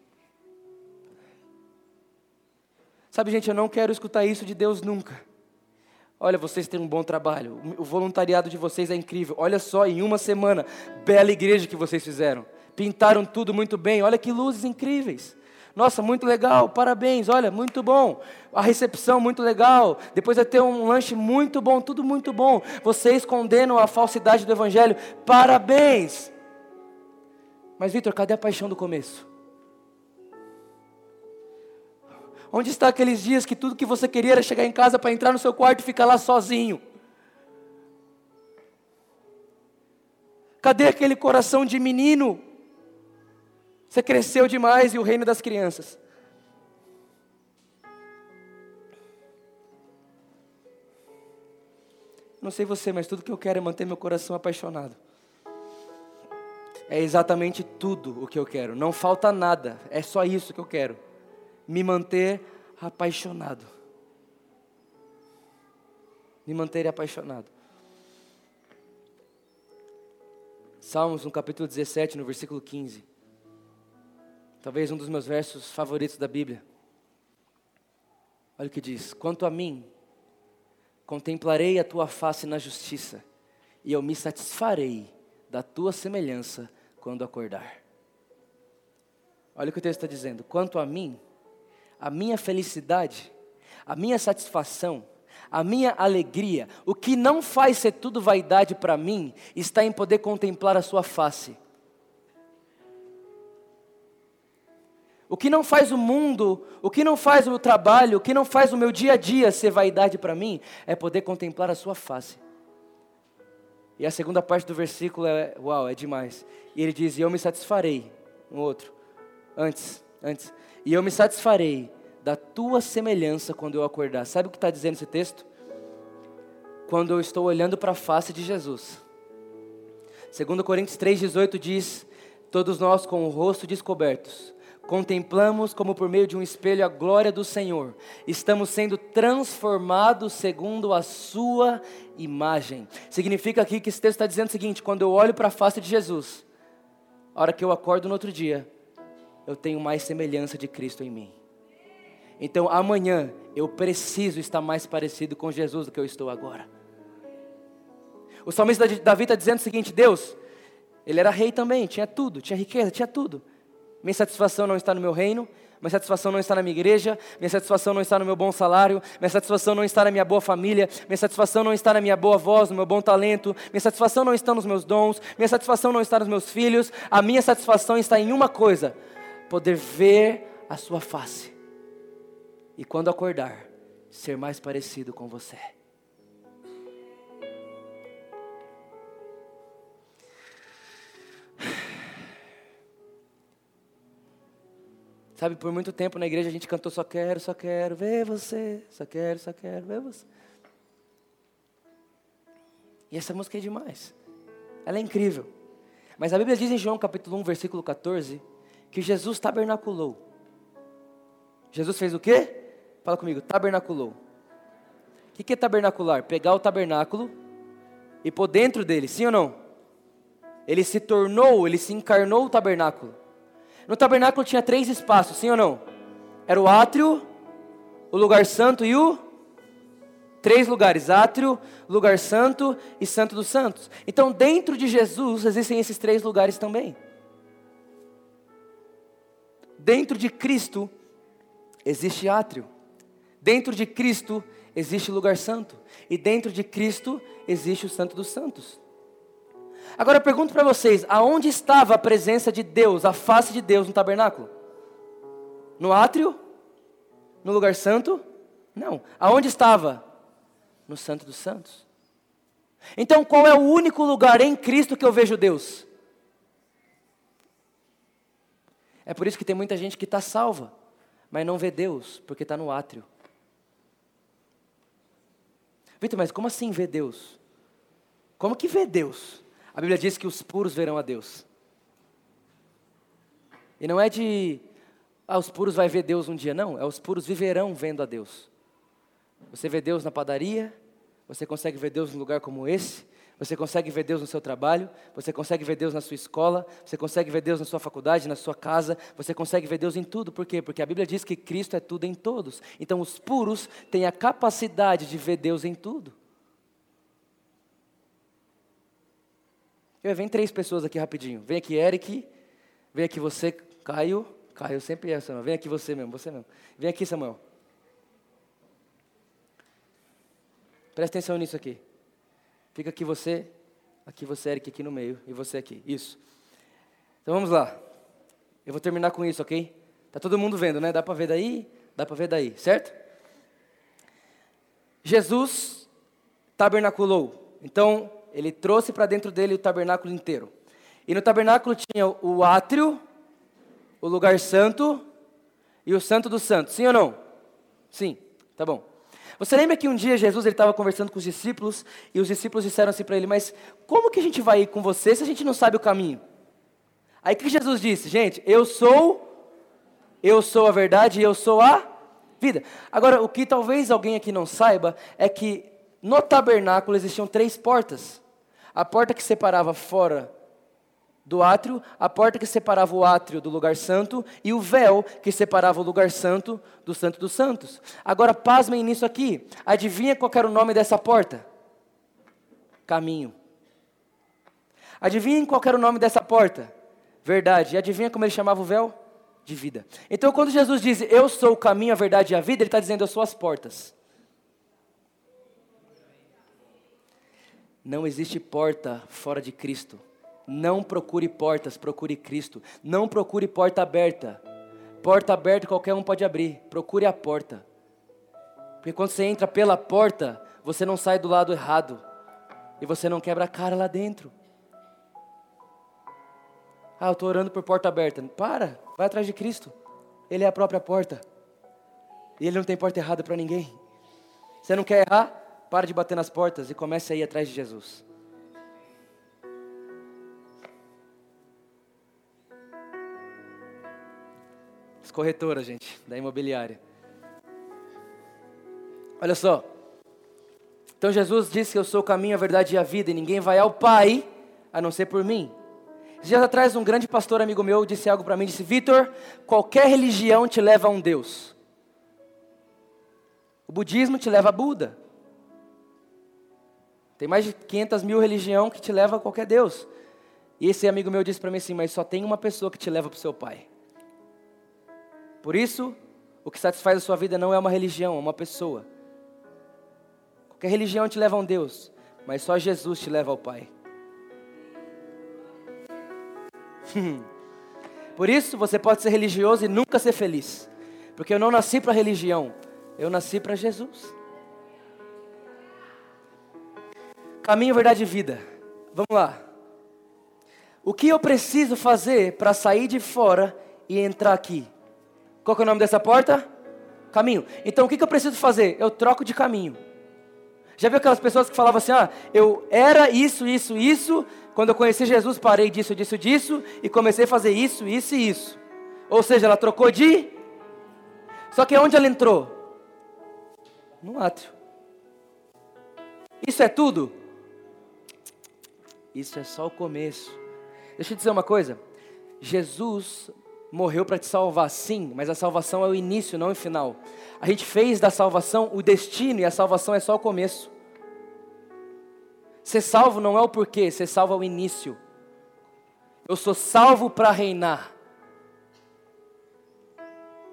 Sabe, gente, eu não quero escutar isso de Deus nunca. Olha, vocês têm um bom trabalho. O voluntariado de vocês é incrível. Olha só, em uma semana, bela igreja que vocês fizeram. Pintaram tudo muito bem. Olha que luzes incríveis. Nossa, muito legal, parabéns, olha, muito bom. A recepção, muito legal. Depois vai ter um lanche muito bom, tudo muito bom. Vocês condenam a falsidade do Evangelho, parabéns. Mas, Vitor, cadê a paixão do começo? Onde está aqueles dias que tudo que você queria era chegar em casa para entrar no seu quarto e ficar lá sozinho? Cadê aquele coração de menino? Você cresceu demais e o reino das crianças. Não sei você, mas tudo que eu quero é manter meu coração apaixonado. É exatamente tudo o que eu quero. Não falta nada. É só isso que eu quero me manter apaixonado. Me manter apaixonado. Salmos, no capítulo 17, no versículo 15. Talvez um dos meus versos favoritos da Bíblia. Olha o que diz: Quanto a mim, contemplarei a tua face na justiça, e eu me satisfarei da tua semelhança quando acordar. Olha o que o texto está dizendo: Quanto a mim, a minha felicidade, a minha satisfação, a minha alegria, o que não faz ser tudo vaidade para mim, está em poder contemplar a Sua face. O que não faz o mundo, o que não faz o meu trabalho, o que não faz o meu dia a dia ser vaidade para mim, é poder contemplar a Sua face. E a segunda parte do versículo é, uau, é demais. E ele diz: E eu me satisfarei. Um outro. Antes, antes e eu me satisfarei da tua semelhança quando eu acordar. Sabe o que está dizendo esse texto? Quando eu estou olhando para a face de Jesus. 2 Coríntios 3,18 diz: Todos nós com o rosto descobertos, contemplamos como por meio de um espelho a glória do Senhor, estamos sendo transformados segundo a Sua imagem. Significa aqui que esse texto está dizendo o seguinte: quando eu olho para a face de Jesus, a hora que eu acordo no outro dia, eu tenho mais semelhança de Cristo em mim. Então amanhã eu preciso estar mais parecido com Jesus do que eu estou agora. O salmista Davi está dizendo o seguinte: Deus, ele era rei também, tinha tudo, tinha riqueza, tinha tudo. Minha satisfação não está no meu reino, minha satisfação não está na minha igreja, minha satisfação não está no meu bom salário, minha satisfação não está na minha boa família, minha satisfação não está na minha boa voz, no meu bom talento, minha satisfação não está nos meus dons, minha satisfação não está nos meus filhos, a minha satisfação está em uma coisa: poder ver a sua face. E quando acordar, ser mais parecido com você. Sabe, por muito tempo na igreja a gente cantou só quero, só quero ver você, só quero, só quero ver você. E essa música é demais. Ela é incrível. Mas a Bíblia diz em João capítulo 1, versículo 14, que Jesus tabernaculou. Jesus fez o quê? Fala comigo, tabernaculou. O que é tabernacular? Pegar o tabernáculo e pôr dentro dele, sim ou não? ele se tornou, ele se encarnou o tabernáculo. No tabernáculo tinha três espaços, sim ou não? Era o átrio, o lugar santo e o três lugares: átrio, lugar santo e santo dos santos. Então, dentro de Jesus existem esses três lugares também. Dentro de Cristo existe átrio. Dentro de Cristo existe lugar santo. E dentro de Cristo existe o Santo dos Santos. Agora eu pergunto para vocês: aonde estava a presença de Deus, a face de Deus no tabernáculo? No átrio? No lugar santo? Não. Aonde estava? No Santo dos Santos. Então qual é o único lugar em Cristo que eu vejo Deus? É por isso que tem muita gente que está salva, mas não vê Deus, porque está no átrio. Vitor, mas como assim vê Deus? Como que vê Deus? A Bíblia diz que os puros verão a Deus. E não é de, ah, os puros vai ver Deus um dia, não. É os puros viverão vendo a Deus. Você vê Deus na padaria, você consegue ver Deus num lugar como esse, você consegue ver Deus no seu trabalho, você consegue ver Deus na sua escola, você consegue ver Deus na sua faculdade, na sua casa, você consegue ver Deus em tudo. Por quê? Porque a Bíblia diz que Cristo é tudo em todos. Então os puros têm a capacidade de ver Deus em tudo. Eu, vem três pessoas aqui rapidinho. Vem aqui, Eric. Vem aqui você, Caio. Caio sempre é, Samuel. Vem aqui você mesmo, você mesmo. Vem aqui, Samuel. Presta atenção nisso aqui. Fica aqui você, aqui você, Eric, aqui no meio, e você aqui. Isso. Então vamos lá. Eu vou terminar com isso, ok? Tá todo mundo vendo, né? Dá para ver daí? Dá para ver daí, certo? Jesus tabernaculou. Então, ele trouxe para dentro dele o tabernáculo inteiro. E no tabernáculo tinha o átrio, o lugar santo e o santo dos santos. Sim ou não? Sim, tá bom. Você lembra que um dia Jesus estava conversando com os discípulos e os discípulos disseram assim para ele: Mas como que a gente vai ir com você se a gente não sabe o caminho? Aí que Jesus disse? Gente, eu sou, eu sou a verdade e eu sou a vida. Agora, o que talvez alguém aqui não saiba é que no tabernáculo existiam três portas: a porta que separava fora do átrio, a porta que separava o átrio do lugar santo e o véu que separava o lugar santo do santo dos santos. Agora pasmem nisso aqui. Adivinha qual era o nome dessa porta? Caminho. Adivinhem qual era o nome dessa porta? Verdade. E adivinha como ele chamava o véu? De vida. Então quando Jesus diz eu sou o caminho, a verdade e a vida, ele está dizendo eu sou as portas. Não existe porta fora de Cristo. Não procure portas, procure Cristo. Não procure porta aberta. Porta aberta qualquer um pode abrir. Procure a porta. Porque quando você entra pela porta, você não sai do lado errado. E você não quebra a cara lá dentro. Ah, eu estou orando por porta aberta. Para, vai atrás de Cristo. Ele é a própria porta. E ele não tem porta errada para ninguém. Você não quer errar? Para de bater nas portas e comece a ir atrás de Jesus. Corretora, gente, da imobiliária. Olha só. Então Jesus disse que eu sou o caminho, a verdade e a vida, e ninguém vai ao Pai a não ser por mim. Dias atrás, um grande pastor amigo meu disse algo para mim: disse, Vitor, qualquer religião te leva a um Deus. O budismo te leva a Buda. Tem mais de 500 mil religiões que te leva a qualquer Deus. E esse amigo meu disse para mim assim: Mas só tem uma pessoa que te leva para o seu Pai. Por isso, o que satisfaz a sua vida não é uma religião, é uma pessoa. Qualquer religião te leva a um Deus, mas só Jesus te leva ao Pai. Por isso, você pode ser religioso e nunca ser feliz. Porque eu não nasci para religião, eu nasci para Jesus. Caminho, verdade e vida. Vamos lá. O que eu preciso fazer para sair de fora e entrar aqui? Qual é o nome dessa porta? Caminho. Então o que, que eu preciso fazer? Eu troco de caminho. Já viu aquelas pessoas que falavam assim: ah, eu era isso, isso, isso. Quando eu conheci Jesus, parei disso, disso, disso. E comecei a fazer isso, isso e isso. Ou seja, ela trocou de. Só que onde ela entrou? No átrio. Isso é tudo? Isso é só o começo. Deixa eu dizer uma coisa. Jesus morreu para te salvar, sim, mas a salvação é o início, não o final. A gente fez da salvação o destino e a salvação é só o começo. Ser salvo não é o porquê, ser salvo é o início. Eu sou salvo para reinar.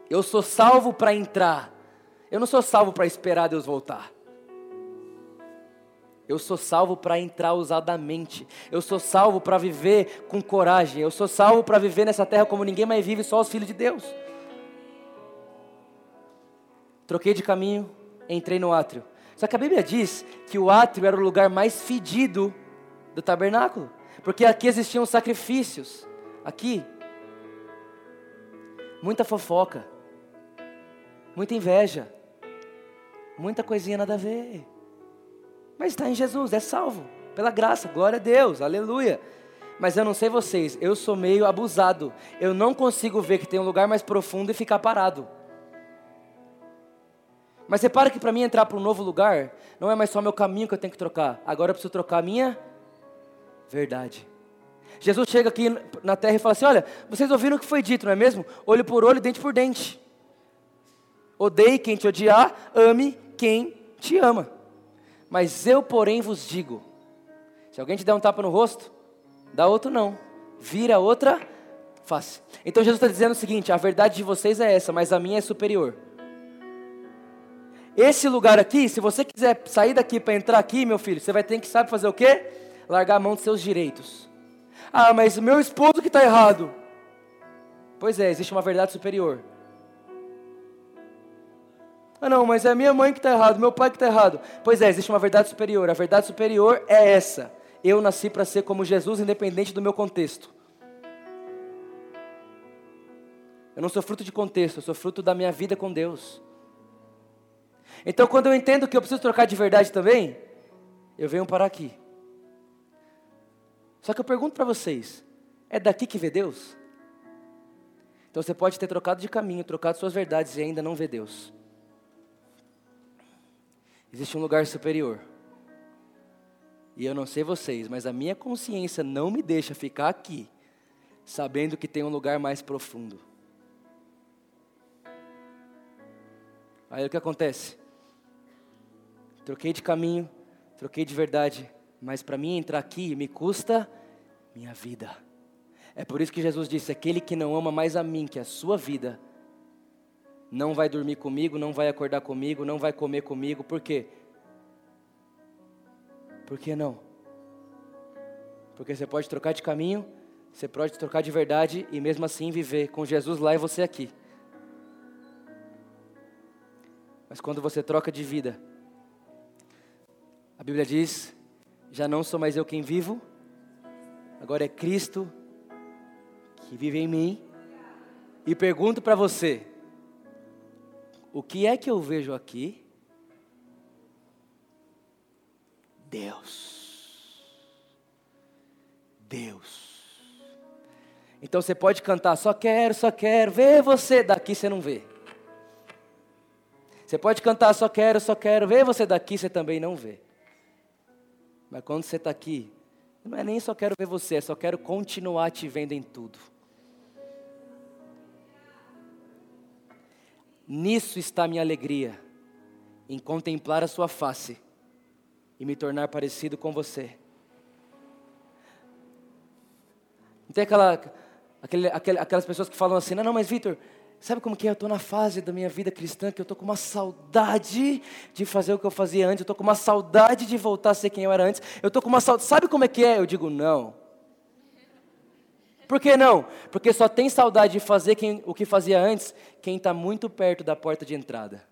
Eu sou salvo para entrar. Eu não sou salvo para esperar Deus voltar. Eu sou salvo para entrar ousadamente. Eu sou salvo para viver com coragem. Eu sou salvo para viver nessa terra como ninguém mais vive, só os filhos de Deus. Troquei de caminho, entrei no átrio. Só que a Bíblia diz que o átrio era o lugar mais fedido do tabernáculo, porque aqui existiam sacrifícios. Aqui, muita fofoca, muita inveja, muita coisinha nada a ver. Mas está em Jesus, é salvo, pela graça, glória a Deus, aleluia. Mas eu não sei vocês, eu sou meio abusado. Eu não consigo ver que tem um lugar mais profundo e ficar parado. Mas repara que para mim entrar para um novo lugar, não é mais só meu caminho que eu tenho que trocar. Agora eu preciso trocar a minha verdade. Jesus chega aqui na terra e fala assim: Olha, vocês ouviram o que foi dito, não é mesmo? Olho por olho, dente por dente. Odeie quem te odiar, ame quem te ama. Mas eu, porém, vos digo: se alguém te der um tapa no rosto, dá outro não, vira outra face. Então Jesus está dizendo o seguinte: a verdade de vocês é essa, mas a minha é superior. Esse lugar aqui, se você quiser sair daqui para entrar aqui, meu filho, você vai ter que saber fazer o quê? Largar a mão dos seus direitos. Ah, mas meu esposo que está errado. Pois é, existe uma verdade superior. Ah, não, mas é a minha mãe que está errado, meu pai que está errado. Pois é, existe uma verdade superior. A verdade superior é essa. Eu nasci para ser como Jesus, independente do meu contexto. Eu não sou fruto de contexto, eu sou fruto da minha vida com Deus. Então, quando eu entendo que eu preciso trocar de verdade também, eu venho parar aqui. Só que eu pergunto para vocês: é daqui que vê Deus? Então você pode ter trocado de caminho, trocado suas verdades e ainda não vê Deus. Existe um lugar superior. E eu não sei vocês, mas a minha consciência não me deixa ficar aqui, sabendo que tem um lugar mais profundo. Aí o que acontece? Troquei de caminho, troquei de verdade, mas para mim entrar aqui me custa minha vida. É por isso que Jesus disse: aquele que não ama mais a mim que a sua vida, não vai dormir comigo, não vai acordar comigo, não vai comer comigo. Por quê? Por que não? Porque você pode trocar de caminho, você pode trocar de verdade e mesmo assim viver com Jesus lá e você aqui. Mas quando você troca de vida, a Bíblia diz: já não sou mais eu quem vivo, agora é Cristo que vive em mim. E pergunto para você: o que é que eu vejo aqui? Deus. Deus. Então você pode cantar, só quero, só quero, ver você, daqui você não vê. Você pode cantar, só quero, só quero, ver você daqui você também não vê. Mas quando você está aqui, não é nem só quero ver você, é só quero continuar te vendo em tudo. Nisso está minha alegria, em contemplar a sua face e me tornar parecido com você. Não tem aquela, aquele, aquele, aquelas pessoas que falam assim, não, não, mas Vitor, sabe como que é? Eu estou na fase da minha vida cristã que eu estou com uma saudade de fazer o que eu fazia antes, eu estou com uma saudade de voltar a ser quem eu era antes, eu estou com uma saudade, sabe como é que é? Eu digo, não. Por que não? Porque só tem saudade de fazer quem, o que fazia antes quem está muito perto da porta de entrada.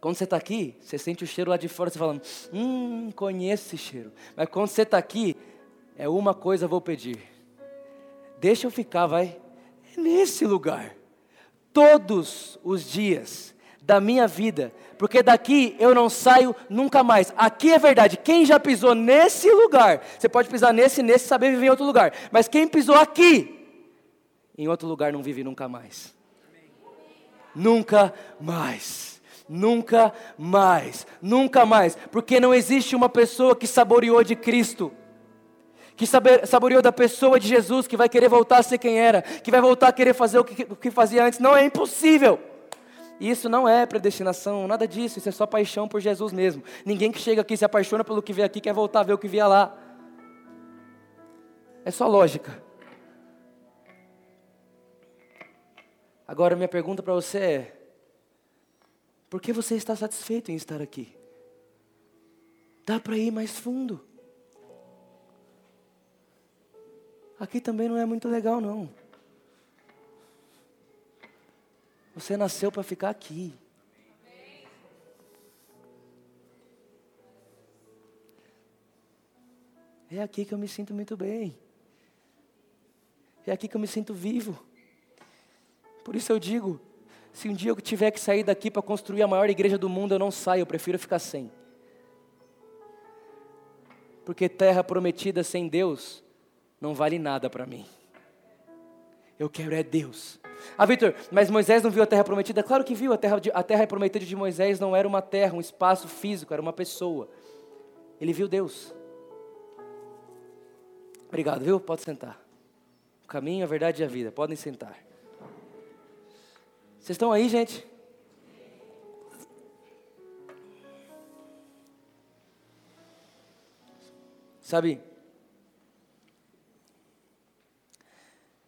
Quando você está aqui, você sente o cheiro lá de fora, você fala, hum, conheço esse cheiro. Mas quando você está aqui, é uma coisa vou pedir. Deixa eu ficar, vai. É nesse lugar. Todos os dias da minha vida. Porque daqui eu não saio nunca mais. Aqui é verdade. Quem já pisou nesse lugar, você pode pisar nesse, nesse, saber viver em outro lugar. Mas quem pisou aqui, em outro lugar não vive nunca mais. Nunca mais. Nunca mais, nunca mais, porque não existe uma pessoa que saboreou de Cristo, que saboreou da pessoa de Jesus, que vai querer voltar a ser quem era, que vai voltar a querer fazer o que, o que fazia antes. Não é impossível. Isso não é predestinação, nada disso, isso é só paixão por Jesus mesmo. Ninguém que chega aqui se apaixona pelo que vê aqui quer voltar a ver o que via lá. É só lógica. Agora, minha pergunta para você é: por que você está satisfeito em estar aqui? Dá para ir mais fundo. Aqui também não é muito legal, não. Você nasceu para ficar aqui. É aqui que eu me sinto muito bem. É aqui que eu me sinto vivo. Por isso eu digo: se um dia eu tiver que sair daqui para construir a maior igreja do mundo, eu não saio, eu prefiro ficar sem. Porque terra prometida sem Deus não vale nada para mim. Eu quero é Deus. Ah, Vitor, mas Moisés não viu a terra prometida? Claro que viu, a terra, a terra prometida de Moisés não era uma terra, um espaço físico, era uma pessoa. Ele viu Deus. Obrigado, viu? Pode sentar. O caminho, a verdade e a vida. Podem sentar. Vocês estão aí, gente? Sabe,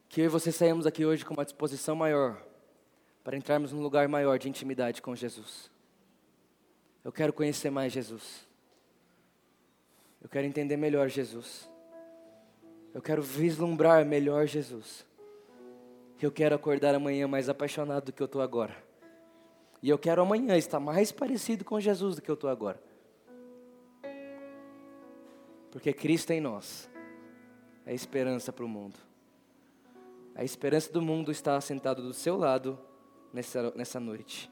que eu e você saímos aqui hoje com uma disposição maior para entrarmos num lugar maior de intimidade com Jesus. Eu quero conhecer mais Jesus. Eu quero entender melhor Jesus. Eu quero vislumbrar melhor Jesus. Eu quero acordar amanhã mais apaixonado do que eu estou agora. E eu quero amanhã estar mais parecido com Jesus do que eu estou agora. Porque Cristo em nós é esperança para o mundo. A esperança do mundo está sentado do seu lado nessa, nessa noite.